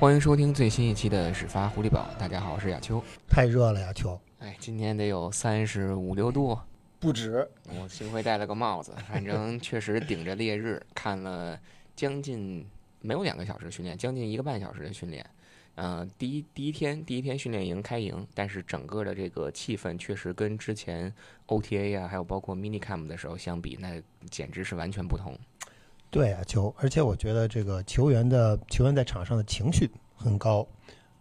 欢迎收听最新一期的始发狐狸堡。大家好，我是亚秋。太热了亚，秋。哎，今天得有三十五六度，不止。我幸亏戴了个帽子，反正确实顶着烈日看了将近没有两个小时训练，将近一个半小时的训练。嗯，第一第一天第一天训练营开营，但是整个的这个气氛确实跟之前 OTA 啊，还有包括 Minicam 的时候相比，那简直是完全不同。对啊，球，而且我觉得这个球员的球员在场上的情绪很高，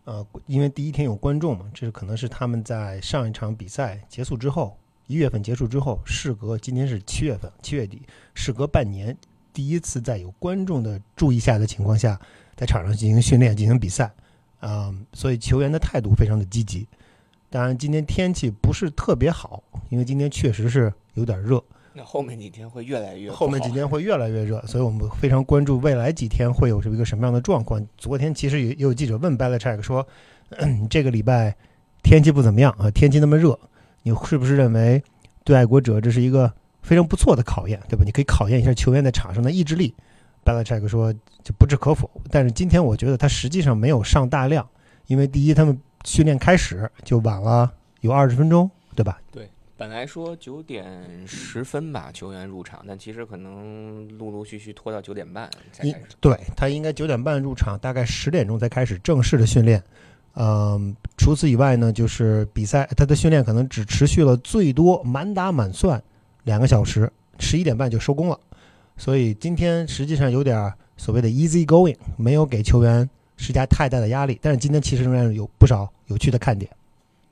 呃，因为第一天有观众嘛，这是可能是他们在上一场比赛结束之后，一月份结束之后，事隔今天是七月份，七月底，事隔半年，第一次在有观众的注意下的情况下，在场上进行训练、进行比赛。嗯，所以球员的态度非常的积极。当然，今天天气不是特别好，因为今天确实是有点热。那后面几天会越来越后面几天会越来越热，所以我们非常关注未来几天会有这么一个什么样的状况。昨天其实也也有记者问 Belichick 说：“这个礼拜天气不怎么样啊，天气那么热，你是不是认为对爱国者这是一个非常不错的考验，对吧？你可以考验一下球员在场上的意志力。” Belichick 说。就不置可否，但是今天我觉得他实际上没有上大量，因为第一他们训练开始就晚了有二十分钟，对吧？对，本来说九点十分吧球员入场，但其实可能陆陆续续拖到九点半才开始。对他应该九点半入场，大概十点钟才开始正式的训练。嗯，除此以外呢，就是比赛他的训练可能只持续了最多满打满算两个小时，十一点半就收工了。所以今天实际上有点。所谓的 easy going 没有给球员施加太大的压力，但是今天其实仍然有不少有趣的看点。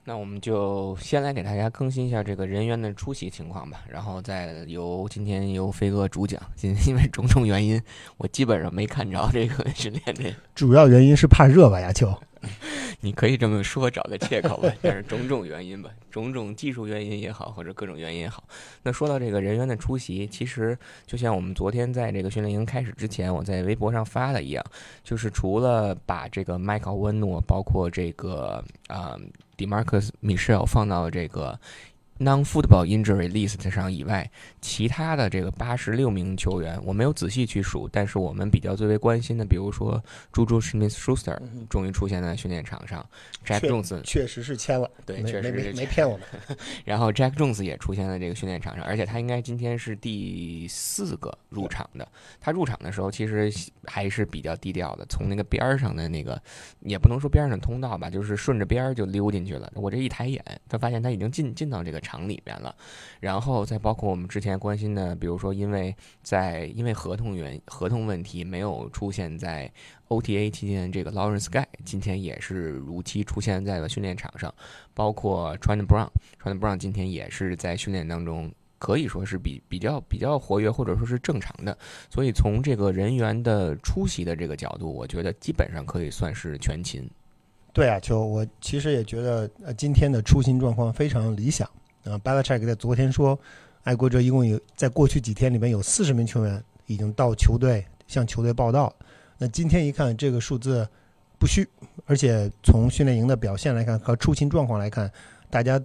那我们就先来给大家更新一下这个人员的出席情况吧，然后再由今天由飞哥主讲。今 因为种种原因，我基本上没看着这个训练的。主要原因是怕热吧，亚秋。你可以这么说，找个借口吧。但是种种原因吧，种种技术原因也好，或者各种原因也好。那说到这个人员的出席，其实就像我们昨天在这个训练营开始之前，我在微博上发的一样，就是除了把这个麦克温诺，包括这个啊，Demarcus Michelle 放到这个。Non-football injury list 上以外，其他的这个八十六名球员，我没有仔细去数，但是我们比较最为关心的，比如说朱朱史密斯舒斯特终于出现在训练场上，Jack Jones 确实是签了，对，确实是没骗我们。然后 Jack Jones 也出现在这个训练场上，而且他应该今天是第四个入场的。他入场的时候其实还是比较低调的，从那个边上的那个，也不能说边上的通道吧，就是顺着边就溜进去了。我这一抬眼，他发现他已经进进到这个。场里边了，然后再包括我们之前关心的，比如说因为在因为合同原合同问题没有出现在 OTA 期间，这个 Lawrence Guy 今天也是如期出现在了训练场上，包括 t r e n t Brown，t r e n t Brown 今天也是在训练当中，可以说是比比较比较活跃，或者说是正常的。所以从这个人员的出席的这个角度，我觉得基本上可以算是全勤。对啊，就我其实也觉得呃今天的出勤状况非常理想。呃 b a l a c h e k 在昨天说，爱国者一共有在过去几天里面有四十名球员已经到球队向球队报道。那今天一看这个数字不虚，而且从训练营的表现来看和出勤状况来看，大家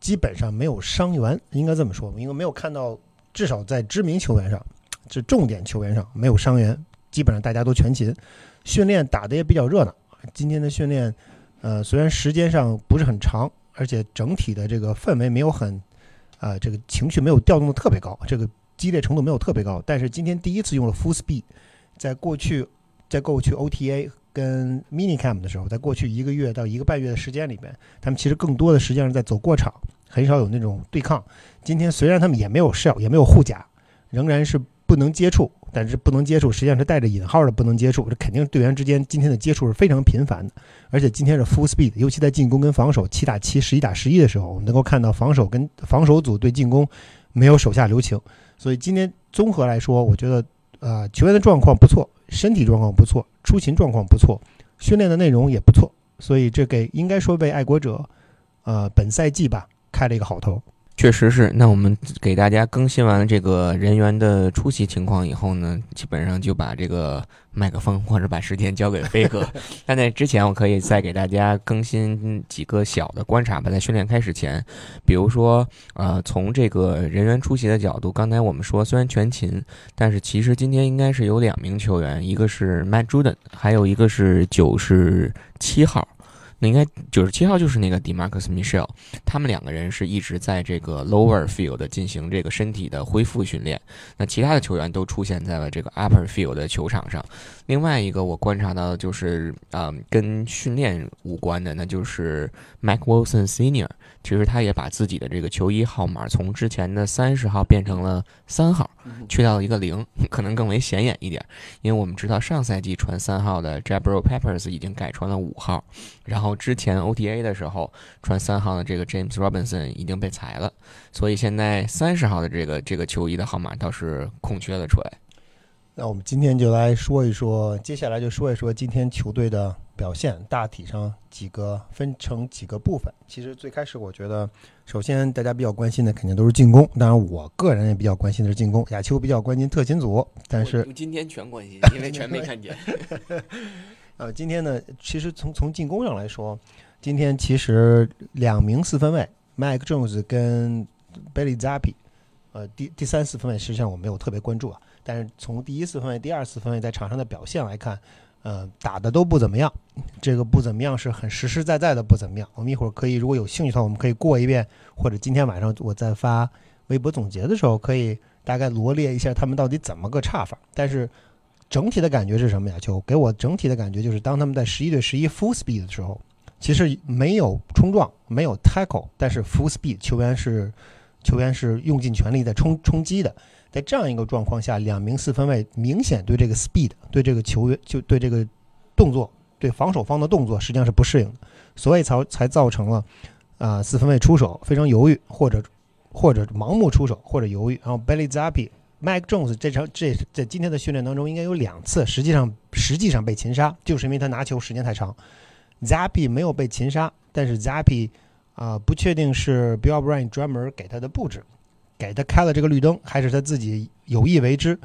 基本上没有伤员，应该这么说，因为没有看到至少在知名球员上，这重点球员上没有伤员，基本上大家都全勤，训练打得也比较热闹。今天的训练，呃，虽然时间上不是很长。而且整体的这个氛围没有很，啊，这个情绪没有调动的特别高，这个激烈程度没有特别高。但是今天第一次用了 full speed，在过去，在过去 OTA 跟 MiniCam 的时候，在过去一个月到一个半月的时间里边，他们其实更多的实际上是在走过场，很少有那种对抗。今天虽然他们也没有 shell，也没有护甲，仍然是不能接触。但是不能接触，实际上是带着引号的不能接触。这肯定队员之间今天的接触是非常频繁的，而且今天是 full speed，尤其在进攻跟防守七打七、十一打十一的时候，我们能够看到防守跟防守组对进攻没有手下留情。所以今天综合来说，我觉得呃球员的状况不错，身体状况不错，出勤状况不错，训练的内容也不错。所以这给应该说为爱国者呃本赛季吧开了一个好头。确实是。那我们给大家更新完了这个人员的出席情况以后呢，基本上就把这个麦克风或者把时间交给飞哥。但在之前，我可以再给大家更新几个小的观察吧。在训练开始前，比如说，呃，从这个人员出席的角度，刚才我们说虽然全勤，但是其实今天应该是有两名球员，一个是 Matt Juden，还有一个是九十七号。那应该九十七号就是那个 Demarcus Michelle，他们两个人是一直在这个 lower field 进行这个身体的恢复训练。那其他的球员都出现在了这个 upper field 的球场上。另外一个我观察到的就是，啊，跟训练无关的，那就是 Mac Wilson Senior。其实他也把自己的这个球衣号码从之前的三十号变成了三号，去掉了一个零，可能更为显眼一点。因为我们知道上赛季穿三号的 Jabril Peppers 已经改穿了五号，然后之前 OTA 的时候穿三号的这个 James Robinson 已经被裁了，所以现在三十号的这个这个球衣的号码倒是空缺了出来。那我们今天就来说一说，接下来就说一说今天球队的表现，大体上几个分成几个部分。其实最开始我觉得，首先大家比较关心的肯定都是进攻，当然我个人也比较关心的是进攻。亚秋比较关心特勤组，但是今天全关心，因为全没看见。呃，今天呢，其实从从进攻上来说，今天其实两名四分卫，Mike Jones 跟 Billy Zappi，呃，第第三次分位实际上我没有特别关注啊。但是从第一次分位、第二次分位在场上的表现来看，呃，打的都不怎么样。这个不怎么样是很实实在在的不怎么样。我们一会儿可以，如果有兴趣的话，我们可以过一遍，或者今天晚上我在发微博总结的时候，可以大概罗列一下他们到底怎么个差法。但是整体的感觉是什么呀？就给我整体的感觉就是，当他们在十一对十一 full speed 的时候，其实没有冲撞，没有 tackle，但是 full speed 球员是球员是用尽全力在冲冲击的。在这样一个状况下，两名四分卫明显对这个 speed，对这个球员就对这个动作，对防守方的动作实际上是不适应的，所以才才造成了啊四分卫出手非常犹豫，或者或者盲目出手，或者犹豫。然后 Billy Zappi、Mike Jones 这场这在今天的训练当中应该有两次，实际上实际上被擒杀，就是因为他拿球时间太长。Zappi 没有被擒杀，但是 Zappi 啊不确定是 Bill O'Brien 专门给他的布置。给他开了这个绿灯，还是他自己有意为之？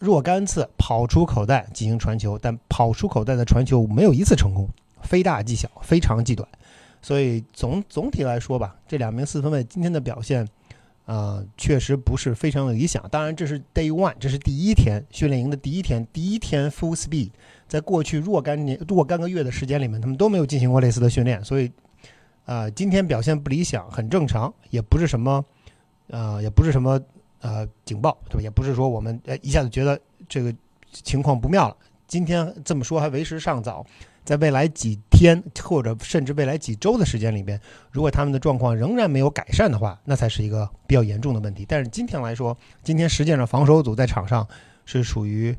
若干次跑出口袋进行传球，但跑出口袋的传球没有一次成功，非大即小，非长即短。所以总总体来说吧，这两名四分卫今天的表现，啊，确实不是非常的理想。当然，这是 Day One，这是第一天训练营的第一天，第一天 Full Speed，在过去若干年、若干个月的时间里面，他们都没有进行过类似的训练，所以，啊，今天表现不理想，很正常，也不是什么。呃，也不是什么呃警报，对吧？也不是说我们呃一下子觉得这个情况不妙了。今天这么说还为时尚早，在未来几天或者甚至未来几周的时间里边，如果他们的状况仍然没有改善的话，那才是一个比较严重的问题。但是今天来说，今天实际上防守组在场上是属于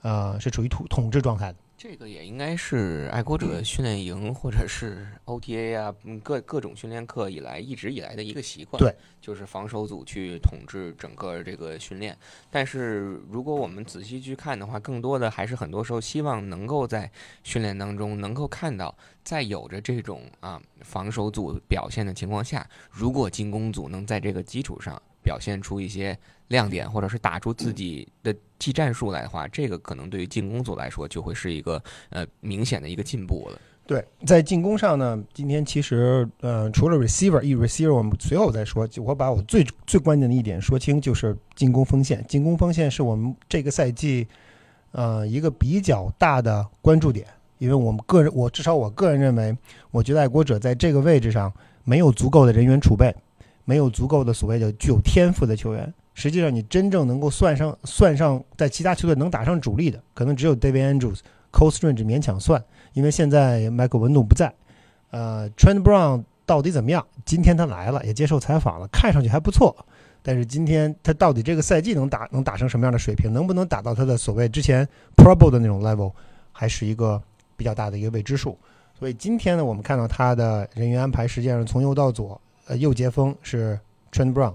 呃是处于统统治状态的。这个也应该是爱国者训练营或者是 OTA 啊，各各种训练课以来一直以来的一个习惯。对，就是防守组去统治整个这个训练。但是如果我们仔细去看的话，更多的还是很多时候希望能够在训练当中能够看到，在有着这种啊防守组表现的情况下，如果进攻组能在这个基础上。表现出一些亮点，或者是打出自己的技战术来的话，这个可能对于进攻组来说就会是一个呃明显的一个进步了。对，在进攻上呢，今天其实呃除了 receiver，一 receiver 我们随后再说。我把我最最关键的一点说清，就是进攻锋线。进攻锋线是我们这个赛季呃一个比较大的关注点，因为我们个人，我至少我个人认为，我觉得爱国者在这个位置上没有足够的人员储备。没有足够的所谓的具有天赋的球员，实际上你真正能够算上算上在其他球队能打上主力的，可能只有 David Andrews、Cole Strange 勉强算，因为现在 Michael 文度不在。呃，Trent Brown 到底怎么样？今天他来了，也接受采访了，看上去还不错。但是今天他到底这个赛季能打能打成什么样的水平，能不能打到他的所谓之前 Pro Bowl 的那种 level，还是一个比较大的一个未知数。所以今天呢，我们看到他的人员安排实际上从右到左。呃，右截锋是 Trent Brown，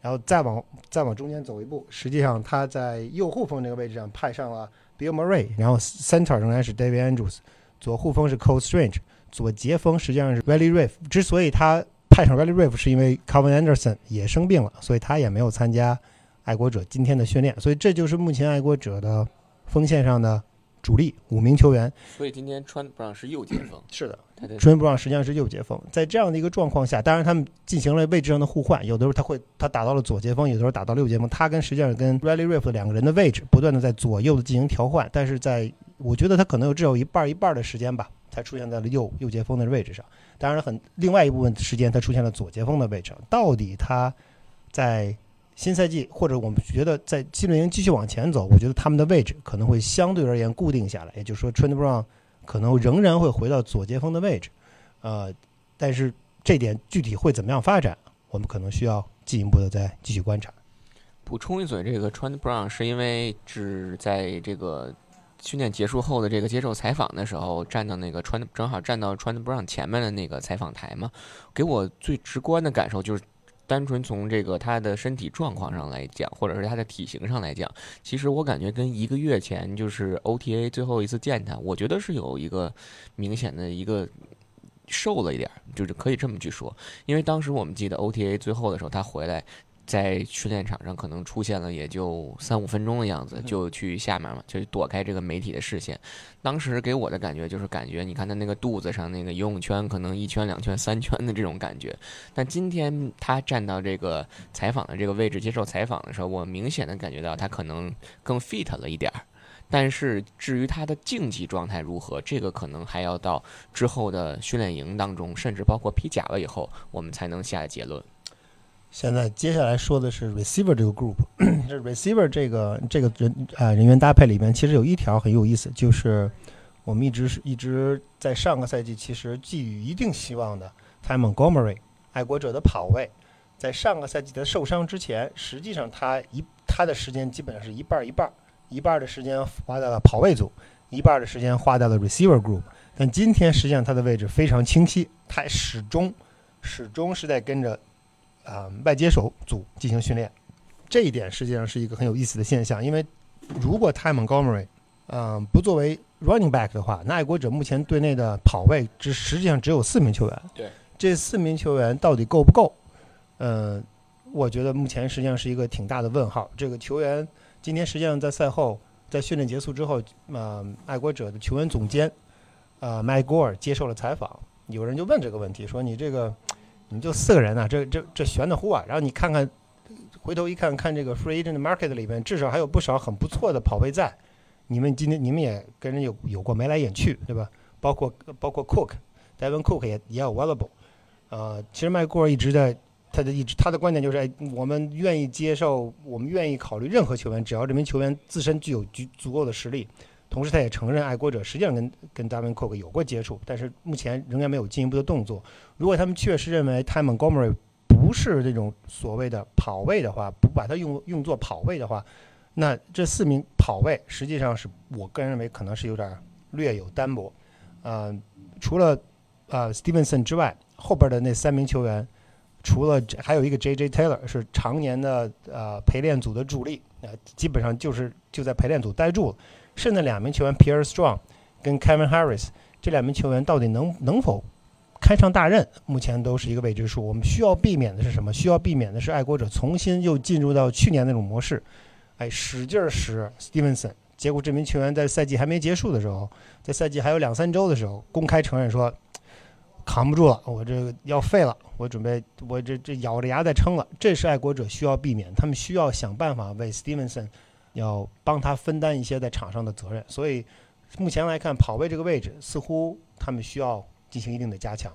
然后再往再往中间走一步，实际上他在右护锋这个位置上派上了 Bill Murray，然后 center 仍然是 David Andrews，左护锋是 Cole Strange，左截锋实际上是 Valley Riff。之所以他派上 Riley Reef 是因为 Calvin Anderson 也生病了，所以他也没有参加爱国者今天的训练，所以这就是目前爱国者的锋线上的主力五名球员。所以今天川布朗是右截锋，是的，他的川布朗实际上是右截锋。在这样的一个状况下，当然他们进行了位置上的互换，有的时候他会他打到了左截锋，有的时候打到右截锋，他跟实际上跟 Riley Reef 两个人的位置不断的在左右的进行调换，但是在我觉得他可能有至少一半一半的时间吧，才出现在了右右截锋的位置上。当然很另外一部分时间他出现了左截锋的位置。到底他在新赛季或者我们觉得在新轮营继续往前走，我觉得他们的位置可能会相对而言固定下来，也就是说 Trent Brown 可能仍然会回到左接锋的位置，呃，但是这点具体会怎么样发展，我们可能需要进一步的再继续观察。补充一嘴，这个穿的 brown 是因为只在这个训练结束后的这个接受采访的时候，站到那个穿正好站到穿的 brown 前面的那个采访台嘛，给我最直观的感受就是。单纯从这个他的身体状况上来讲，或者是他的体型上来讲，其实我感觉跟一个月前就是 OTA 最后一次见他，我觉得是有一个明显的一个瘦了一点，就是可以这么去说。因为当时我们记得 OTA 最后的时候，他回来在训练场上可能出现了也就三五分钟的样子，就去下面嘛，就躲开这个媒体的视线。当时给我的感觉就是感觉，你看他那个肚子上那个游泳圈，可能一圈、两圈、三圈的这种感觉。但今天他站到这个采访的这个位置接受采访的时候，我明显的感觉到他可能更 fit 了一点儿。但是至于他的竞技状态如何，这个可能还要到之后的训练营当中，甚至包括披甲了以后，我们才能下结论。现在接下来说的是 receiver 这个 group，这 receiver 这个这个人啊、人员搭配里面，其实有一条很有意思，就是我们一直是一直在上个赛季其实寄予一定希望的 Ty Montgomery 爱国者的跑位，在上个赛季的受伤之前，实际上他一他的时间基本上是一半儿一半儿，一半儿的时间花在了跑位组，一半儿的时间花在了 receiver group。但今天实际上他的位置非常清晰，他始终始终是在跟着。啊、外接手组进行训练，这一点实际上是一个很有意思的现象。因为如果 Ty Montgomery，嗯、不作为 running back 的话，那爱国者目前队内的跑位只实际上只有四名球员。对，这四名球员到底够不够？嗯、我觉得目前实际上是一个挺大的问号。这个球员今天实际上在赛后，在训练结束之后，呃，爱国者的球员总监，呃，Mike Gore 接受了采访，有人就问这个问题，说你这个。你就四个人啊，这这这悬的乎啊！然后你看看，回头一看看这个 free agent market 里面，至少还有不少很不错的跑位在。你们今天你们也跟人有有过眉来眼去，对吧？包括包括 Cook，Devin Cook 也也 available。呃，其实麦克尔一直在他的一直他的观点就是，哎，我们愿意接受，我们愿意考虑任何球员，只要这名球员自身具有足足够的实力。同时，他也承认爱国者实际上跟跟 Devin Cook 有过接触，但是目前仍然没有进一步的动作。如果他们确实认为 Ty Montgomery 不是这种所谓的跑位的话，不把它用用作跑位的话，那这四名跑位实际上是我个人认为可能是有点略有单薄。呃，除了呃 Stevenson 之外，后边的那三名球员，除了还有一个 J.J. Taylor 是常年的呃陪练组的主力，呃，基本上就是就在陪练组待住了。剩下两名球员 Pierre Strong 跟 Kevin Harris 这两名球员到底能能否开上大任，目前都是一个未知数。我们需要避免的是什么？需要避免的是爱国者重新又进入到去年那种模式，哎，使劲儿使 Stevenson，结果这名球员在赛季还没结束的时候，在赛季还有两三周的时候，公开承认说扛不住了，我这要废了，我准备我这这咬着牙在撑了。这是爱国者需要避免，他们需要想办法为 Stevenson。要帮他分担一些在场上的责任，所以目前来看，跑位这个位置似乎他们需要进行一定的加强。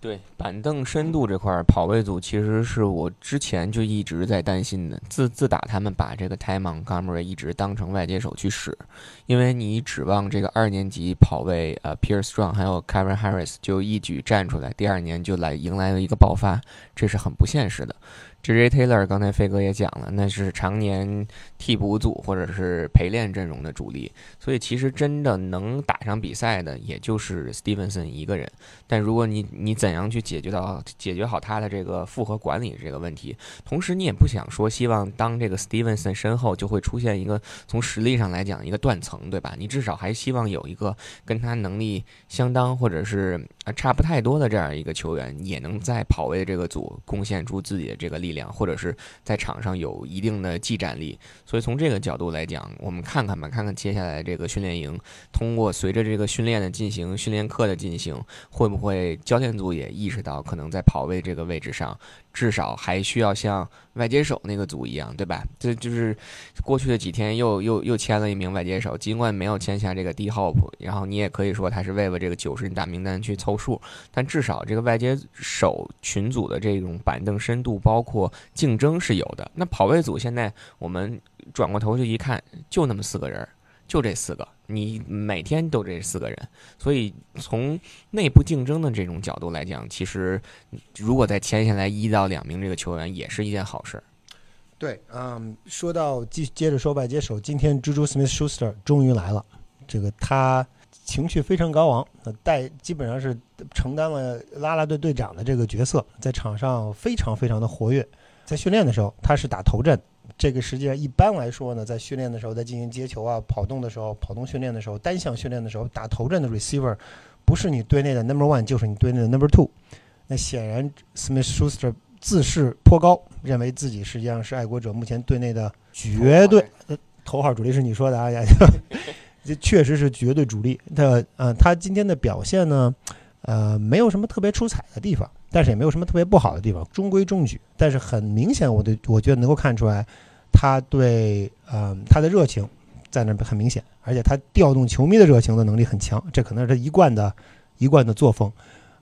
对板凳深度这块儿，跑位组其实是我之前就一直在担心的。自自打他们把这个 Ty Montgomery 一直当成外接手去使，因为你指望这个二年级跑位呃 Pierce Strong 还有 Kevin Harris 就一举站出来，第二年就来迎来了一个爆发，这是很不现实的。J.J. Taylor 刚才飞哥也讲了，那是常年替补组或者是陪练阵容的主力，所以其实真的能打上比赛的也就是 Stevenson 一个人。但如果你你怎样去解决到解决好他的这个复合管理这个问题，同时你也不想说希望当这个 Stevenson 身后就会出现一个从实力上来讲一个断层，对吧？你至少还希望有一个跟他能力相当或者是啊差不太多的这样一个球员，也能在跑位这个组贡献出自己的这个力量，或者是在场上有一定的技战力。所以从这个角度来讲，我们看看吧，看看接下来这个训练营，通过随着这个训练的进行，训练课的进行，会不会教练组也意识到，可能在跑位这个位置上，至少还需要像外接手那个组一样，对吧？这就是过去的几天又又又签了一名外接手，尽管没有签下这个 D Hop，然后你也可以说他是为了这个九十人大名单去凑数，但至少这个外接手群组的这种板凳深度，包括竞争是有的。那跑位组现在我们转过头去一看，就那么四个人，就这四个，你每天都这四个人，所以从内部竞争的这种角度来讲，其实如果再签下来一到两名这个球员，也是一件好事。对，嗯，说到继接着说外接手，今天 Juju Smith-Schuster 终于来了，这个他情绪非常高昂，带基本上是承担了啦啦队队长的这个角色，在场上非常非常的活跃。在训练的时候，他是打头阵，这个实际上一般来说呢，在训练的时候，在进行接球啊、跑动的时候、跑动训练的时候、单项训练的时候，打头阵的 receiver 不是你队内的 number one，就是你队内的 number two。那显然 Smith-Schuster 自视颇高，认为自己实际上是爱国者目前队内的绝对头号主力，是你说的啊？这 确实是绝对主力。他呃，他今天的表现呢，呃，没有什么特别出彩的地方，但是也没有什么特别不好的地方，中规中矩。但是很明显，我的我觉得能够看出来，他对呃他的热情在那很明显，而且他调动球迷的热情的能力很强，这可能是他一贯的一贯的作风，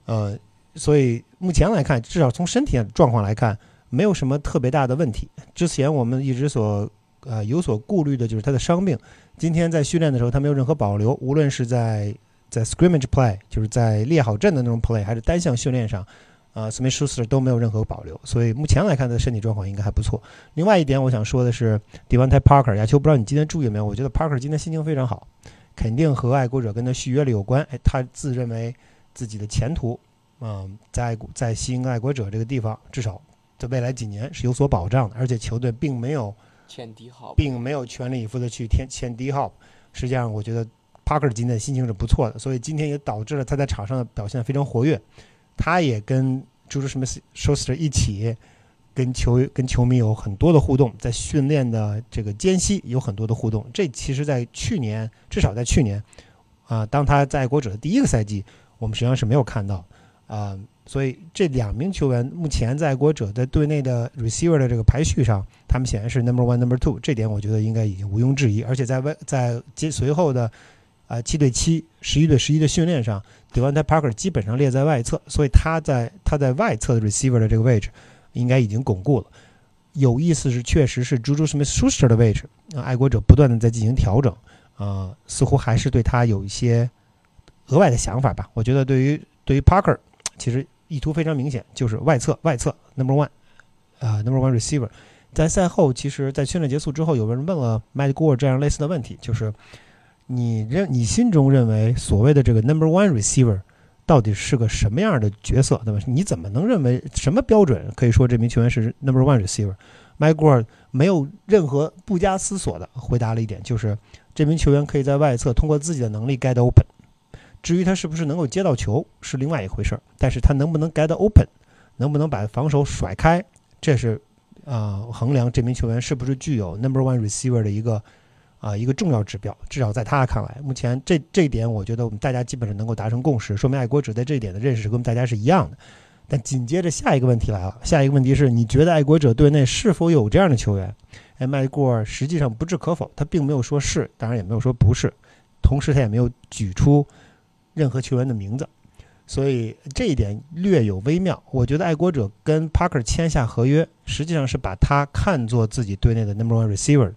呃。所以目前来看，至少从身体状况来看，没有什么特别大的问题。之前我们一直所呃有所顾虑的就是他的伤病。今天在训练的时候，他没有任何保留，无论是在在 scrimmage play，就是在列好阵的那种 play，还是单项训练上，啊，Smith Schuster 都没有任何保留。所以目前来看，他的身体状况应该还不错。另外一点，我想说的是，Devontae Parker，亚秋，不知道你今天注意没有？我觉得 Parker 今天心情非常好，肯定和爱国者跟他续约了有关。哎，他自认为自己的前途。嗯，在在新爱国者这个地方，至少在未来几年是有所保障的，而且球队并没有签低号，并没有全力以赴的去签签迪号。实际上，我觉得 Parker 今天心情是不错的，所以今天也导致了他在场上的表现非常活跃。他也跟朱什么 Schuster 一起跟球跟球迷有很多的互动，在训练的这个间隙有很多的互动。这其实，在去年至少在去年啊，当他在爱国者的第一个赛季，我们实际上是没有看到。啊，所以这两名球员目前在国者在队内的 receiver 的这个排序上，他们显然是 number one、number two，这点我觉得应该已经毋庸置疑。而且在外在接随后的啊七对七、十一对十一的训练上，Devontae Parker 基本上列在外侧，所以他在他在外侧的 receiver 的这个位置应该已经巩固了。有意思是，确实是 Juju Smith-Schuster 的位置，爱国者不断的在进行调整，啊，似乎还是对他有一些额外的想法吧。我觉得对于对于 Parker。其实意图非常明显，就是外侧外侧 number one，啊 number one receiver。在赛后，其实，在训练结束之后，有个人问了 Matt Gore 这样类似的问题，就是你认你心中认为所谓的这个 number one receiver 到底是个什么样的角色，对吧？你怎么能认为什么标准可以说这名球员是 number one receiver？Matt Gore 没有任何不加思索的回答了一点，就是这名球员可以在外侧通过自己的能力 get open。至于他是不是能够接到球是另外一回事儿，但是他能不能 get open，能不能把防守甩开，这是啊衡量这名球员是不是具有 number one receiver 的一个啊一个重要指标。至少在他看来，目前这这一点，我觉得我们大家基本上能够达成共识，说明爱国者在这一点的认识跟我们大家是一样的。但紧接着下一个问题来了，下一个问题是你觉得爱国者队内是否有这样的球员？哎，麦过实际上不置可否，他并没有说是，当然也没有说不是，同时他也没有举出。任何球员的名字，所以这一点略有微妙。我觉得爱国者跟 Parker 签下合约，实际上是把他看作自己队内的 Number One Receiver。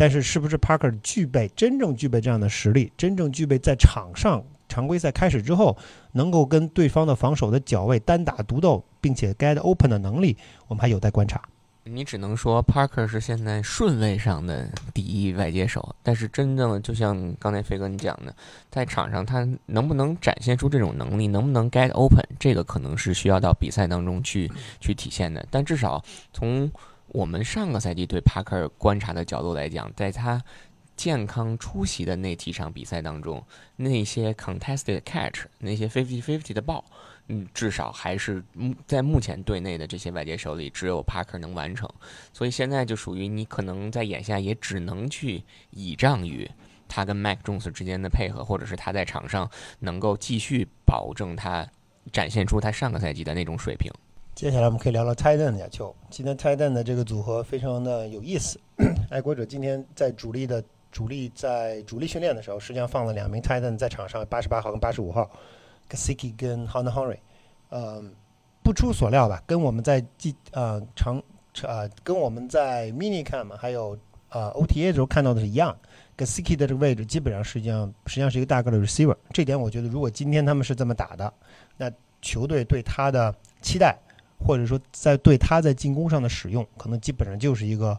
但是，是不是 Parker 具备真正具备这样的实力，真正具备在场上常规赛开始之后，能够跟对方的防守的脚位单打独斗，并且 get open 的能力，我们还有待观察。你只能说 Parker 是现在顺位上的第一外接手，但是真正的就像刚才飞哥你讲的，在场上他能不能展现出这种能力，能不能 get open，这个可能是需要到比赛当中去去体现的。但至少从我们上个赛季对帕克观察的角度来讲，在他健康出席的那几场比赛当中，那些 contested catch，那些 fifty fifty 的爆嗯，至少还是在目前队内的这些外接手里，只有帕克能完成。所以现在就属于你可能在眼下也只能去倚仗于他跟 Mac Jones 之间的配合，或者是他在场上能够继续保证他展现出他上个赛季的那种水平。接下来我们可以聊聊 Titan 的球。今天 Titan 的这个组合非常的有意思。爱 国者今天在主力的主力在主力训练的时候，实际上放了两名 Titan 在场上，八十八号跟八十五号 g a s i k i 跟 Hunter Henry。嗯，不出所料吧，跟我们在记呃长呃跟我们在 Mini Cam 还有呃 OTA 的时候看到的是一样。g a s i k i 的这个位置基本上实际上实际上是一个大个的 Receiver。这点我觉得，如果今天他们是这么打的，那球队对他的期待。或者说，在对他在进攻上的使用，可能基本上就是一个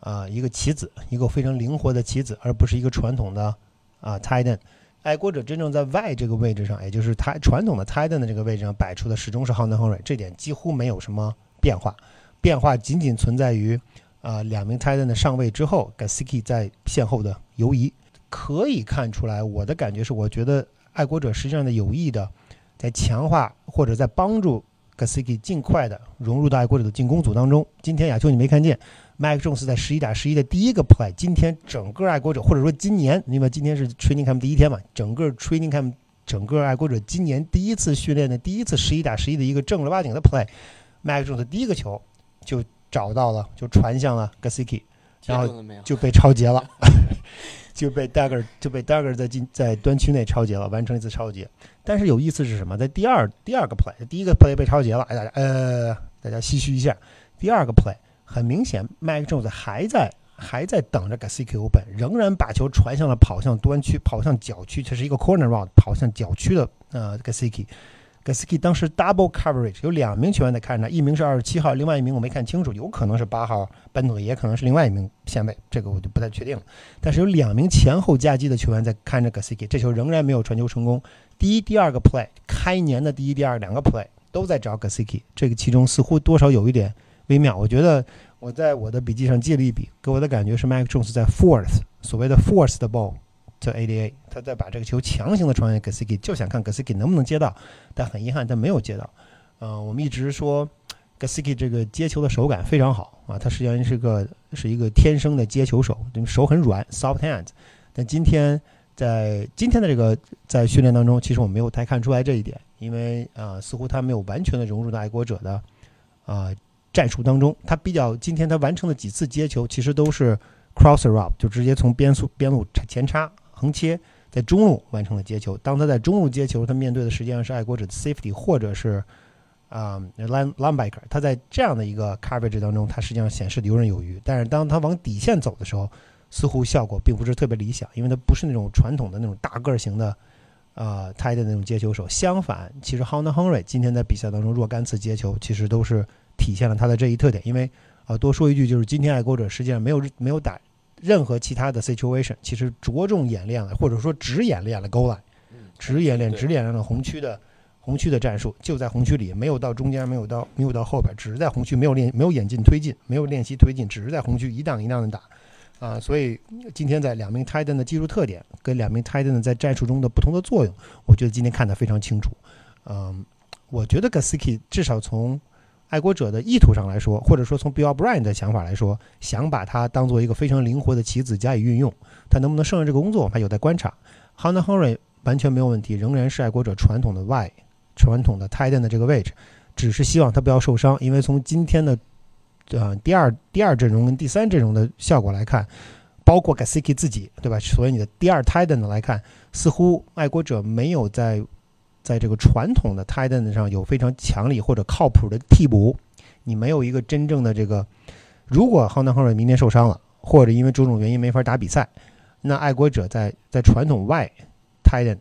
啊一个棋子，一个非常灵活的棋子，而不是一个传统的啊 tight end。爱国者真正在 Y 这个位置上，也就是他传统的 tight end 的这个位置上摆出的始终是 Hunter Henry，这点几乎没有什么变化。变化仅仅存在于啊两名 tight end 的上位之后 g a s i k i 在线后的游移。可以看出来，我的感觉是，我觉得爱国者实际上的有意的在强化或者在帮助。G a s i k i 尽快的融入到爱国者的进攻组当中。今天亚秋你没看见，Mike Jones 在十一打十一的第一个 play。今天整个爱国者，或者说今年，因为今天是 Training Camp 第一天嘛，整个 Training Camp 整个爱国者今年第一次训练的第一次十一打十一的一个正儿八经的 play，Mike Jones 第一个球就找到了，就传向了 g a s i k i 然后就被超截了。就被 Dagger 就被 Dagger 在进在端区内超截了，完成一次超截。但是有意思是什么？在第二第二个 play，第一个 play 被超截了，哎大家呃大家唏嘘一下。第二个 play 很明显，Mike Jones 还在还在等着 g a s i k i open，仍然把球传向了跑向端区，跑向角区，这是一个 corner route，跑向角区的呃 Gasicki。g a s k i 当时 double coverage 有两名球员在看着，一名是二十七号，另外一名我没看清楚，有可能是八号本土，也可能是另外一名线位，这个我就不太确定了。但是有两名前后夹击的球员在看着 g a s k i 这球仍然没有传球成功。第一、第二个 play，开年的第一、第二两个 play 都在找 g a s k i 这个其中似乎多少有一点微妙。我觉得我在我的笔记上记了一笔，给我的感觉是 Mike Jones 在 fourth 所谓的 fourth 的 ball。to ADA，他在把这个球强行的传给 g a s i k i 就想看 g a s i k i 能不能接到，但很遗憾他没有接到。嗯，我们一直说 g a s i k i 这个接球的手感非常好啊，他实际上是个是一个天生的接球手，手很软，soft hands。但今天在今天的这个在训练当中，其实我没有太看出来这一点，因为啊，似乎他没有完全的融入到爱国者的啊战术当中。他比较今天他完成的几次接球，其实都是 crosser up，就直接从边速边路前插。横切在中路完成了接球。当他在中路接球，他面对的实际上是爱国者的 safety 或者是啊 line linebacker。他在这样的一个 coverage 当中，他实际上显示的游刃有余。但是当他往底线走的时候，似乎效果并不是特别理想，因为他不是那种传统的那种大个儿型的啊 tight 的那种接球手。相反，其实 Hunter Henry 今天在比赛当中若干次接球，其实都是体现了他的这一特点。因为啊，多说一句，就是今天爱国者实际上没有没有打。任何其他的 situation，其实着重演练了，或者说只演练了 goal line，只演练只演练了红区的红区的战术，就在红区里，没有到中间，没有到没有到后边，只是在红区没有练没有演进推进，没有练习推进，只是在红区一档一档的打啊。所以今天在两名 Titan 的技术特点跟两名 Titan 在战术中的不同的作用，我觉得今天看得非常清楚。嗯，我觉得 Gasick 至少从爱国者的意图上来说，或者说从 Bill O'Brien 的想法来说，想把它当做一个非常灵活的棋子加以运用，他能不能胜任这个工作我，还有待观察。Hunter Henry 完全没有问题，仍然是爱国者传统的 Y，传统的 Titan 的这个位置，只是希望他不要受伤。因为从今天的呃第二第二阵容跟第三阵容的效果来看，包括 Gasick 自己，对吧？所以你的第二 Tight End 来看，似乎爱国者没有在。在这个传统的 tight end 上有非常强力或者靠谱的替补，你没有一个真正的这个。如果 Hunter 明天受伤了，或者因为种种原因没法打比赛，那爱国者在在传统外 tight end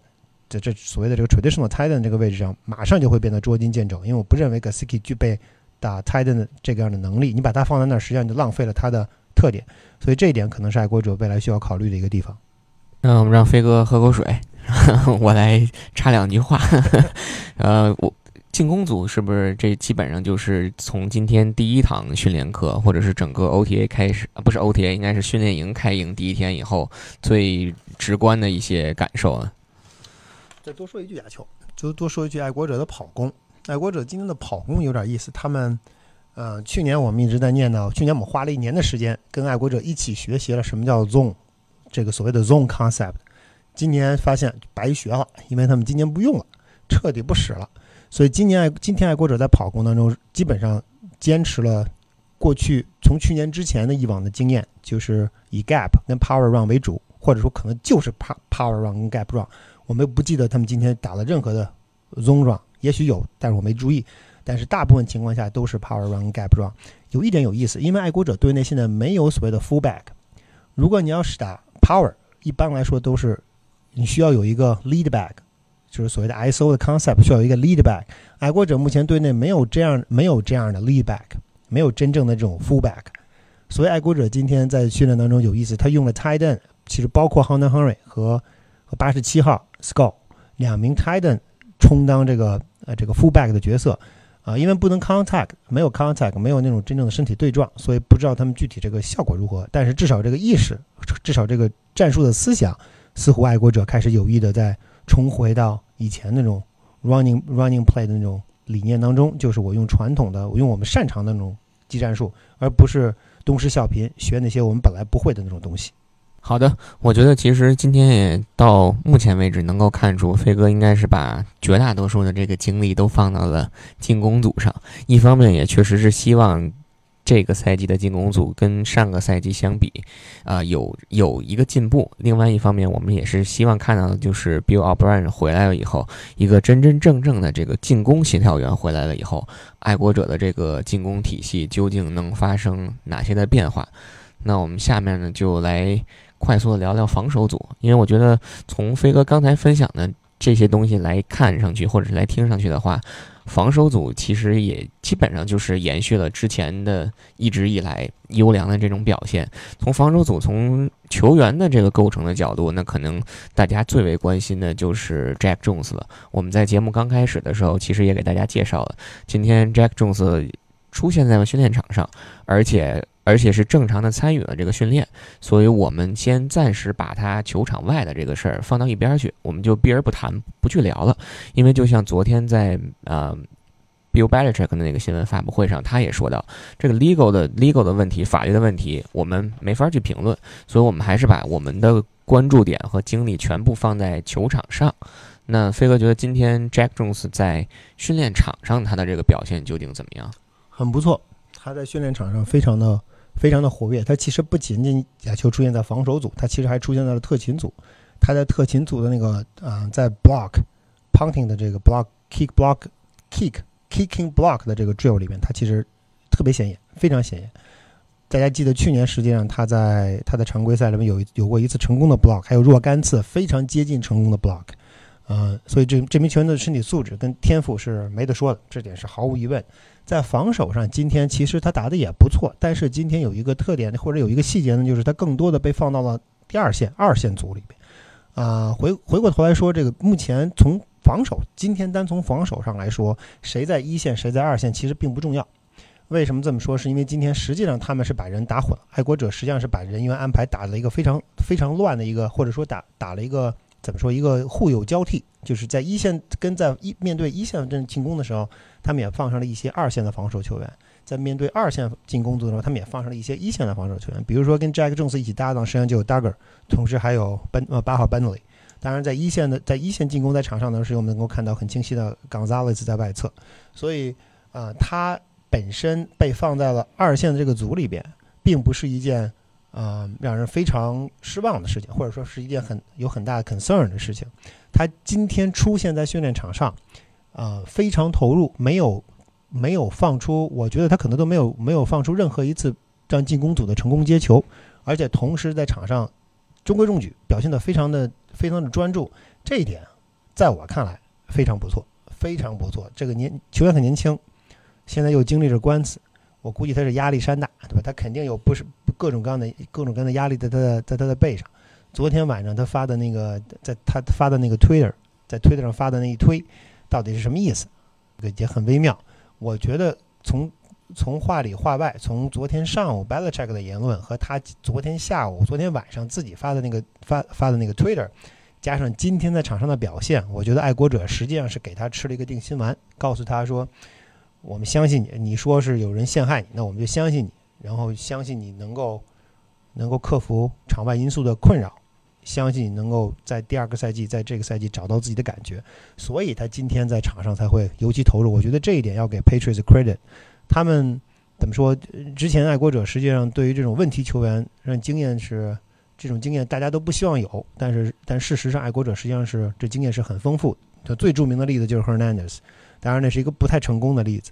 这这所谓的这个 traditional tight end 这个位置上，马上就会变得捉襟见肘。因为我不认为 Gasick 具备打 tight end 这个样的能力，你把它放在那儿，实际上就浪费了它的特点。所以这一点可能是爱国者未来需要考虑的一个地方。那我们让飞哥喝口水。我来插两句话，呃，我进攻组是不是这基本上就是从今天第一堂训练课，或者是整个 OTA 开始啊，不是 OTA，应该是训练营开营第一天以后最直观的一些感受啊？再多说一句，亚球，就多说一句，爱国者的跑攻，爱国者今天的跑攻有点意思。他们，呃，去年我们一直在念叨，去年我们花了一年的时间跟爱国者一起学习了什么叫 zone，这个所谓的 zone concept。今年发现白学了，因为他们今年不用了，彻底不使了。所以今年爱今天爱国者在跑攻当中，基本上坚持了过去从去年之前的以往的经验，就是以 gap 跟 power run 为主，或者说可能就是 power run 跟 gap run。我们不记得他们今天打了任何的 zone run，也许有，但是我没注意。但是大部分情况下都是 power run gap run。有一点有意思，因为爱国者队内现在没有所谓的 fullback。如果你要是打 power，一般来说都是你需要有一个 lead back。就是所谓的 ISO 的 concept 需要有一个 lead back，爱国者目前队内没有这样没有这样的 lead back，没有真正的这种 full back，所以爱国者今天在训练当中有意思，他用了 tight end，其实包括 Hunter Henry 和和八十七号 Skull 两名 tight end 充当这个呃这个 full back 的角色啊，因为不能 contact，没有 contact，没有那种真正的身体对撞，所以不知道他们具体这个效果如何，但是至少这个意识，至少这个战术的思想，似乎爱国者开始有意的在。重回到以前那种 running running play 的那种理念当中，就是我用传统的，我用我们擅长的那种技战术，而不是东施效颦，学那些我们本来不会的那种东西。好的，我觉得其实今天也到目前为止能够看出，飞哥应该是把绝大多数的这个精力都放到了进攻组上，一方面也确实是希望。这个赛季的进攻组跟上个赛季相比，啊，有有一个进步。另外一方面，我们也是希望看到的就是 Bill O'Brien 回来了以后，一个真真正正的这个进攻协调员回来了以后，爱国者的这个进攻体系究竟能发生哪些的变化？那我们下面呢，就来快速的聊聊防守组，因为我觉得从飞哥刚才分享的这些东西来看上去，或者是来听上去的话。防守组其实也基本上就是延续了之前的一直以来优良的这种表现。从防守组从球员的这个构成的角度，那可能大家最为关心的就是 Jack Jones 了。我们在节目刚开始的时候，其实也给大家介绍了，今天 Jack Jones 出现在了训练场上，而且。而且是正常的参与了这个训练，所以我们先暂时把他球场外的这个事儿放到一边去，我们就避而不谈，不去聊了。因为就像昨天在呃 Bill Belichick 的那个新闻发布会上，他也说到这个 legal 的 legal 的问题、法律的问题，我们没法去评论，所以我们还是把我们的关注点和精力全部放在球场上。那飞哥觉得今天 Jack Jones 在训练场上他的这个表现究竟怎么样？很不错，他在训练场上非常的。非常的活跃，他其实不仅仅假球出现在防守组，他其实还出现在了特勤组。他在特勤组的那个啊，在 block punting 的这个 block kick block kick kicking block 的这个 drill 里面，他其实特别显眼，非常显眼。大家记得去年实际上他在他的常规赛里面有有过一次成功的 block，还有若干次非常接近成功的 block。嗯，所以这这名球员的身体素质跟天赋是没得说的，这点是毫无疑问。在防守上，今天其实他打的也不错，但是今天有一个特点或者有一个细节呢，就是他更多的被放到了第二线、二线组里边。啊，回回过头来说，这个目前从防守，今天单从防守上来说，谁在一线，谁在二线，其实并不重要。为什么这么说？是因为今天实际上他们是把人打混了，爱国者实际上是把人员安排打了一个非常非常乱的一个，或者说打打了一个。怎么说？一个互有交替，就是在一线跟在一面对一线阵进攻的时候，他们也放上了一些二线的防守球员；在面对二线进攻的时候，他们也放上了一些一线的防守球员。比如说跟 Jack Jones 一起搭档，实际上就有 Duggar，同时还有 Ben 呃八号 Benley。当然，在一线的在一线进攻在场上的时候，我们能够看到很清晰的 Gonzalez 在外侧。所以啊，他本身被放在了二线的这个组里边，并不是一件。呃，让人非常失望的事情，或者说是一件很有很大的 concern 的事情。他今天出现在训练场上，呃，非常投入，没有没有放出，我觉得他可能都没有没有放出任何一次让进攻组的成功接球，而且同时在场上中规中矩，表现的非常的非常的专注。这一点在我看来非常不错，非常不错。这个年球员很年轻，现在又经历着官司。我估计他是压力山大，对吧？他肯定有不是各种各样的各种各样的压力在他的在他的背上。昨天晚上他发的那个，在他发的那个 Twitter，在 Twitter 上发的那一推，到底是什么意思？这也很微妙。我觉得从从话里话外，从昨天上午 Belichick 的言论和他昨天下午、昨天晚上自己发的那个发发的那个 Twitter，加上今天在场上的表现，我觉得爱国者实际上是给他吃了一个定心丸，告诉他说：“我们相信你，你说是有人陷害你，那我们就相信你，然后相信你能够能够克服场外因素的困扰。”相信你能够在第二个赛季，在这个赛季找到自己的感觉，所以他今天在场上才会尤其投入。我觉得这一点要给 Patriots credit。他们怎么说？之前爱国者实际上对于这种问题球员，让经验是这种经验，大家都不希望有。但是，但事实上，爱国者实际上是这经验是很丰富。就最著名的例子就是 Hernandez，当然那是一个不太成功的例子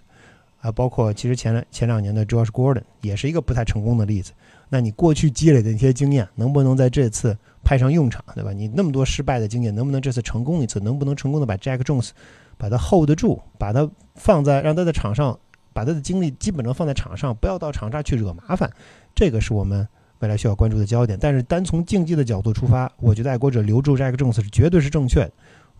啊。包括其实前前两年的 Josh Gordon 也是一个不太成功的例子。那你过去积累的那些经验，能不能在这次？派上用场，对吧？你那么多失败的经验，能不能这次成功一次？能不能成功的把 Jack Jones 把他 hold 得住，把他放在让他在场上，把他的精力基本上放在场上，不要到场上去惹麻烦。这个是我们未来需要关注的焦点。但是单从竞技的角度出发，我觉得爱国者留住 Jack Jones 是绝对是正确的。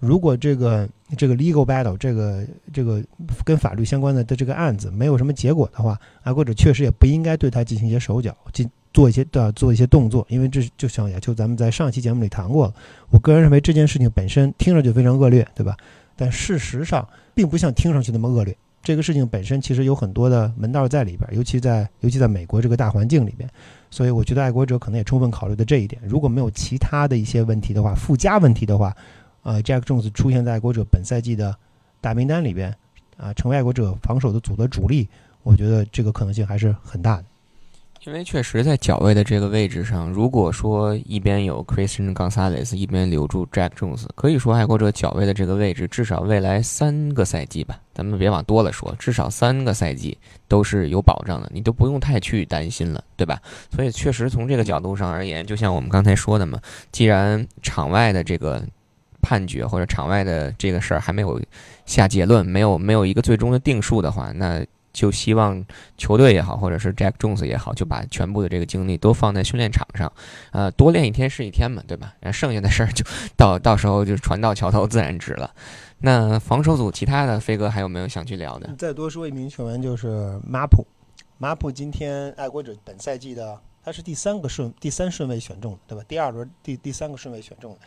如果这个这个 legal battle 这个这个跟法律相关的的这个案子没有什么结果的话，爱国者确实也不应该对他进行一些手脚进。做一些的做一些动作，因为这就像亚秋咱们在上期节目里谈过了。我个人认为这件事情本身听着就非常恶劣，对吧？但事实上并不像听上去那么恶劣。这个事情本身其实有很多的门道在里边，尤其在尤其在美国这个大环境里边。所以我觉得爱国者可能也充分考虑的这一点。如果没有其他的一些问题的话，附加问题的话，呃，Jack Jones 出现在爱国者本赛季的大名单里边，啊，成为爱国者防守的组的主力，我觉得这个可能性还是很大的。因为确实，在脚位的这个位置上，如果说一边有 Christian Gonzalez，一边留住 Jack Jones，可以说爱国者脚位的这个位置，至少未来三个赛季吧，咱们别往多了说，至少三个赛季都是有保障的，你都不用太去担心了，对吧？所以确实从这个角度上而言，就像我们刚才说的嘛，既然场外的这个判决或者场外的这个事儿还没有下结论，没有没有一个最终的定数的话，那。就希望球队也好，或者是 Jack Jones 也好，就把全部的这个精力都放在训练场上，呃，多练一天是一天嘛，对吧？然后剩下的事儿就到到时候就船到桥头自然直了。那防守组其他的飞哥还有没有想去聊的？再多说一名球员就是马普，马普今天爱国者本赛季的他是第三个顺第三顺位选中的，对吧？第二轮第第三个顺位选中的，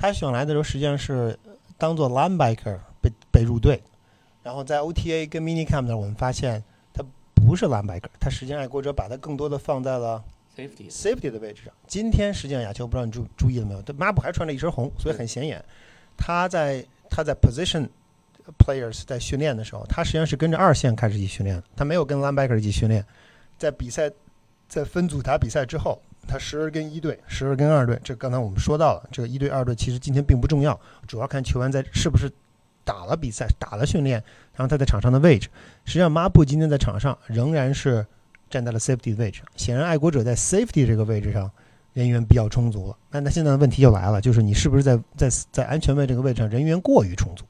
他选来的时候实际上是当做 linebacker 被被入队。然后在 OTA 跟 Mini Camp 那，我们发现他不是 Lambiker，他实际上爱国者把他更多的放在了 safety safety 的位置上。今天实际上亚秋不知道你注注意了没有，他抹布还穿着一身红，所以很显眼。他在他在 position players 在训练的时候，他实际上是跟着二线开始一起训练，他没有跟 linebacker 一起训练。在比赛在分组打比赛之后，他时而跟一队，时而跟二队。这刚才我们说到了，这个一队二队其实今天并不重要，主要看球员在是不是。打了比赛，打了训练，然后他在场上的位置，实际上马布今天在场上仍然是站在了 safety 的位置。显然，爱国者在 safety 这个位置上人员比较充足了。那那现在的问题就来了，就是你是不是在在在安全位这个位置上人员过于充足，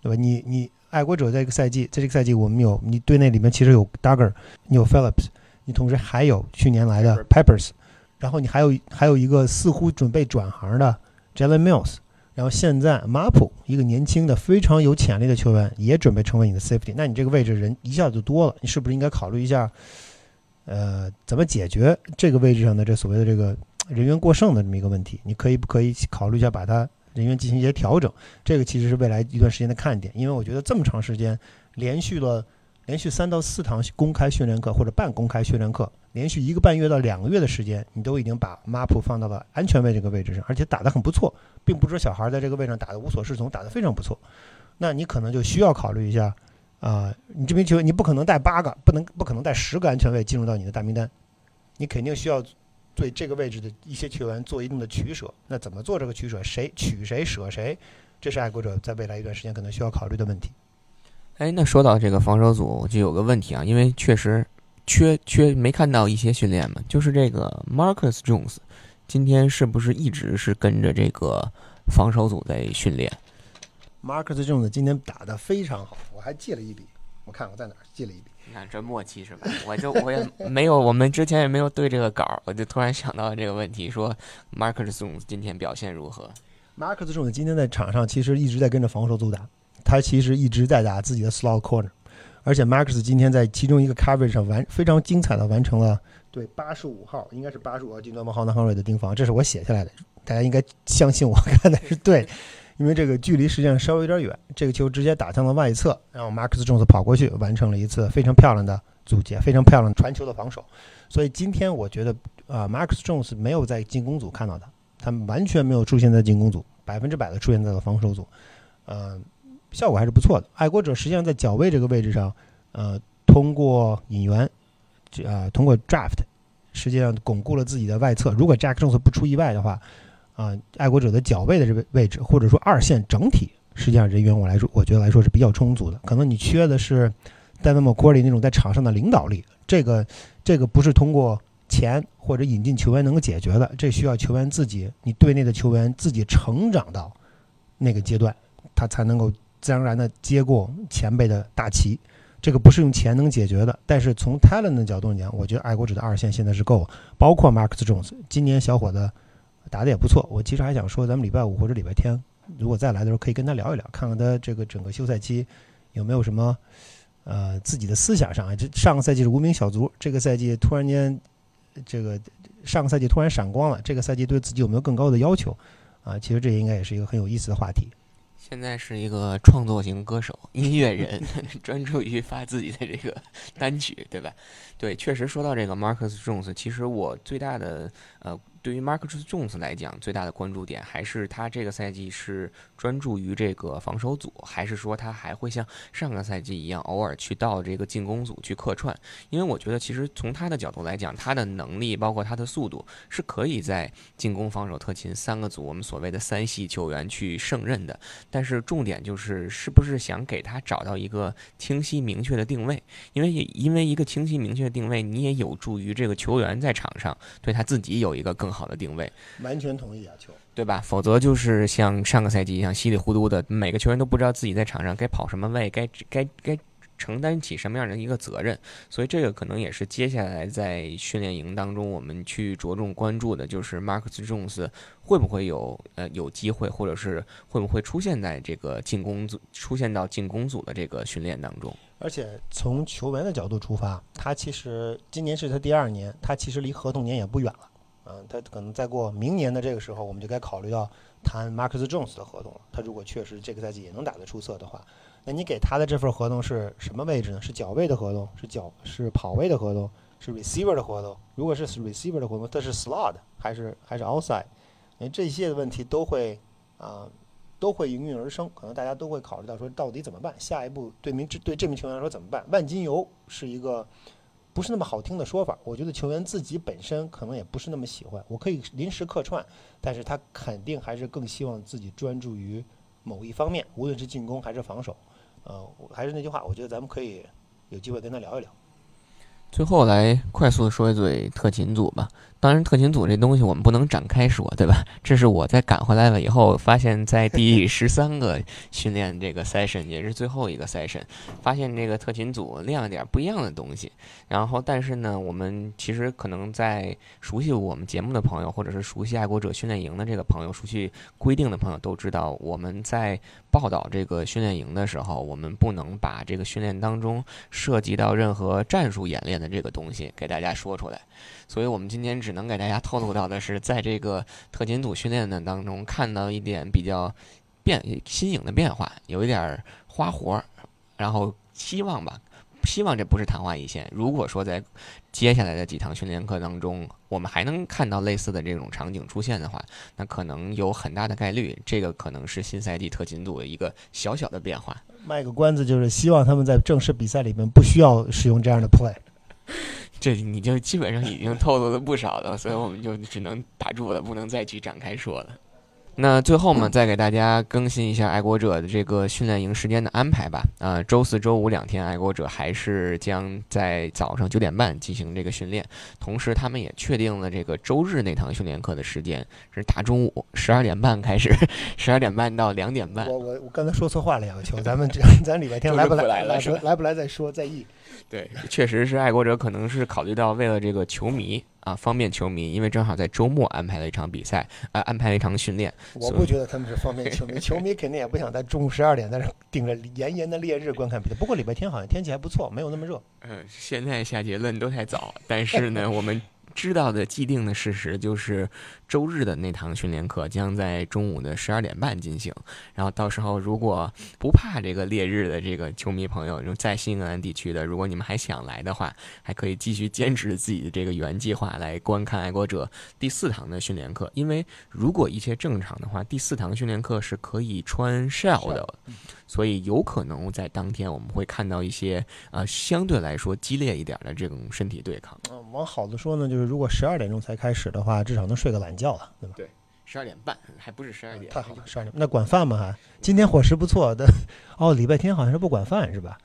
对吧？你你爱国者在这个赛季，在这个赛季我们有你队内里面其实有 Dagger，你有 Phillips，你同时还有去年来的 Peppers，然后你还有还有一个似乎准备转行的 Jalen Mills。然后现在马普一个年轻的非常有潜力的球员也准备成为你的 safety，那你这个位置人一下子就多了，你是不是应该考虑一下，呃，怎么解决这个位置上的这所谓的这个人员过剩的这么一个问题？你可以不可以考虑一下把它人员进行一些调整？这个其实是未来一段时间的看点，因为我觉得这么长时间连续了连续三到四堂公开训练课或者半公开训练课。连续一个半月到两个月的时间，你都已经把马普放到了安全位这个位置上，而且打得很不错，并不是小孩在这个位置上打得无所适从，打得非常不错。那你可能就需要考虑一下，啊，你这名球员你不可能带八个，不能不可能带十个安全位进入到你的大名单，你肯定需要对这个位置的一些球员做一定的取舍。那怎么做这个取舍？谁取谁舍谁？这是爱国者在未来一段时间可能需要考虑的问题。哎，那说到这个防守组，就有个问题啊，因为确实。缺缺没看到一些训练嘛？就是这个 Marcus Jones，今天是不是一直是跟着这个防守组在训练？Marcus Jones 今天打的非常好，我还记了一笔，我看我在哪儿记了一笔。你看这默契是吧？我就我也没有，我们之前也没有对这个稿，我就突然想到这个问题，说 Marcus Jones 今天表现如何？Marcus Jones 今天在场上其实一直在跟着防守组打。他其实一直在打自己的 slot corner，而且 marx 今天在其中一个 coverage 上完非常精彩的完成了对八十五号，应该是八十五号金端方 Hunter Henry 的盯防，这是我写下来的，大家应该相信我看的是对，因为这个距离实际上稍微有点远，这个球直接打向了外侧，然后 Marcus Jones 跑过去完成了一次非常漂亮的阻截，非常漂亮的传球的防守，所以今天我觉得啊、m a r c u s Jones 没有在进攻组看到他，他完全没有出现在进攻组，百分之百的出现在了防守组，呃，效果还是不错的。爱国者实际上在脚位这个位置上，呃，通过引援，这啊、通过 draft，实际上巩固了自己的外侧。如果 Jack Jones 不出意外的话，啊、爱国者的脚位的这个位置，或者说二线整体，实际上人员我来说，我觉得来说是比较充足的。可能你缺的是 Devin McCourty 那种在场上的领导力，这个这个不是通过钱或者引进球员能够解决的，这需要球员自己，你队内的球员自己成长到那个阶段，他才能够自然而然的接过前辈的大旗。这个不是用钱能解决的，但是从 talent 的角度讲，我觉得爱国者的二线现在是够了，包括 Marcus Jones，今年小伙子打的也不错。我其实还想说，咱们礼拜五或者礼拜天如果再来的时候，可以跟他聊一聊，看看他这个整个休赛期有没有什么呃自己的思想上。这上个赛季是无名小卒，这个赛季突然间这个上个赛季突然闪光了，这个赛季对自己有没有更高的要求啊？其实这应该也是一个很有意思的话题。现在是一个创作型歌手、音乐人，专注于发自己的这个 单曲，对吧？对，确实说到这个 Marcus Jones，其实我最大的呃，对于 Marcus Jones 来讲，最大的关注点还是他这个赛季是专注于这个防守组，还是说他还会像上个赛季一样，偶尔去到这个进攻组去客串？因为我觉得，其实从他的角度来讲，他的能力包括他的速度，是可以在进攻、防守、特勤三个组，我们所谓的三系球员去胜任的。但是重点就是，是不是想给他找到一个清晰明确的定位？因为因为一个清晰明确的定位，你也有助于这个球员在场上对他自己有一个更好的定位，完全同意啊，球。对吧？否则就是像上个赛季一样稀里糊涂的，每个球员都不知道自己在场上该跑什么位，该该该承担起什么样的一个责任。所以这个可能也是接下来在训练营当中我们去着重关注的，就是 Marcus Jones 会不会有呃有机会，或者是会不会出现在这个进攻组出现到进攻组的这个训练当中。而且从球员的角度出发，他其实今年是他第二年，他其实离合同年也不远了。嗯，他可能再过明年的这个时候，我们就该考虑到谈 Marcus Jones 的合同了。他如果确实这个赛季也能打得出色的话，那你给他的这份合同是什么位置呢？是脚位的合同？是脚是跑位的合同？是 receiver 的合同？如果是 receiver 的合同，这是 slot 还是还是 outside？因为这些的问题都会啊、都会应运而生，可能大家都会考虑到说到底怎么办？下一步对名对这名球员来说怎么办？万金油是一个不是那么好听的说法，我觉得球员自己本身可能也不是那么喜欢。我可以临时客串，但是他肯定还是更希望自己专注于某一方面，无论是进攻还是防守。呃，我还是那句话，我觉得咱们可以有机会跟他聊一聊。最后来快速的说一嘴特勤组吧。当然，特勤组这东西我们不能展开说，对吧？这是我在赶回来了以后，发现在第十三个训练这个 session，也是最后一个 session，发现这个特勤组亮了点不一样的东西。然后，但是呢，我们其实可能在熟悉我们节目的朋友，或者是熟悉爱国者训练营的这个朋友，熟悉规定的朋友都知道，我们在报道这个训练营的时候，我们不能把这个训练当中涉及到任何战术演练的这个东西给大家说出来。所以我们今天只能给大家透露到的是，在这个特勤组训练的当中，看到一点比较变新颖的变化，有一点儿花活儿，然后希望吧，希望这不是昙花一现。如果说在接下来的几堂训练课当中，我们还能看到类似的这种场景出现的话，那可能有很大的概率，这个可能是新赛季特勤组的一个小小的变化。卖个关子，就是希望他们在正式比赛里面不需要使用这样的 play。这你就基本上已经透露了不少了，所以我们就只能打住了，不能再去展开说了。那最后嘛，再给大家更新一下爱国者的这个训练营时间的安排吧。啊、周四周五两天，爱国者还是将在早上九点半进行这个训练，同时他们也确定了这个周日那堂训练课的时间是大中午十二点半开始，十二点半到两点半。我我我刚才说错话了，两个球，咱们这 咱礼拜天来不来不来来不来再说再议。对，确实是爱国者可能是考虑到为了这个球迷啊，方便球迷，因为正好在周末安排了一场比赛，啊，安排了一场训练。我不觉得他们是方便球迷，球迷肯定也不想在中午十二点在这顶着炎炎的烈日观看比赛。不过礼拜天好像天气还不错，没有那么热。嗯，现在下结论都太早，但是呢，我们。知道的既定的事实就是，周日的那堂训练课将在中午的十二点半进行。然后到时候如果不怕这个烈日的这个球迷朋友，就在新英格兰地区的，如果你们还想来的话，还可以继续坚持自己的这个原计划来观看爱国者第四堂的训练课。因为如果一切正常的话，第四堂训练课是可以穿 shell 的，所以有可能在当天我们会看到一些呃相对来说激烈一点的这种身体对抗。嗯，往好的说呢，就是。如果十二点钟才开始的话，至少能睡个懒觉了，对吧？对，十二点半还不是十二点，太好了，十二点那管饭吗？还今天伙食不错的 哦，礼拜天好像是不管饭是吧？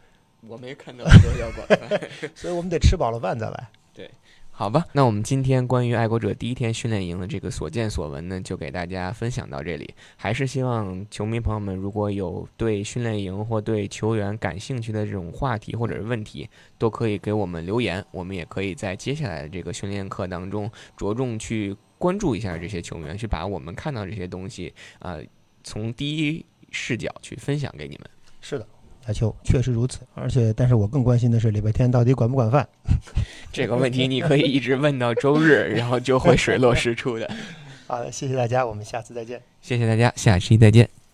我没看到说要管饭，所以我们得吃饱了饭再来。对。好吧，那我们今天关于爱国者第一天训练营的这个所见所闻呢，就给大家分享到这里。还是希望球迷朋友们，如果有对训练营或对球员感兴趣的这种话题或者是问题，都可以给我们留言。我们也可以在接下来的这个训练课当中，着重去关注一下这些球员，去把我们看到这些东西啊，从第一视角去分享给你们。是的。打球确实如此，而且，但是我更关心的是礼拜天到底管不管饭。这个问题你可以一直问到周日，然后就会水落石出的。好的，谢谢大家，我们下次再见。谢谢大家，下期再见。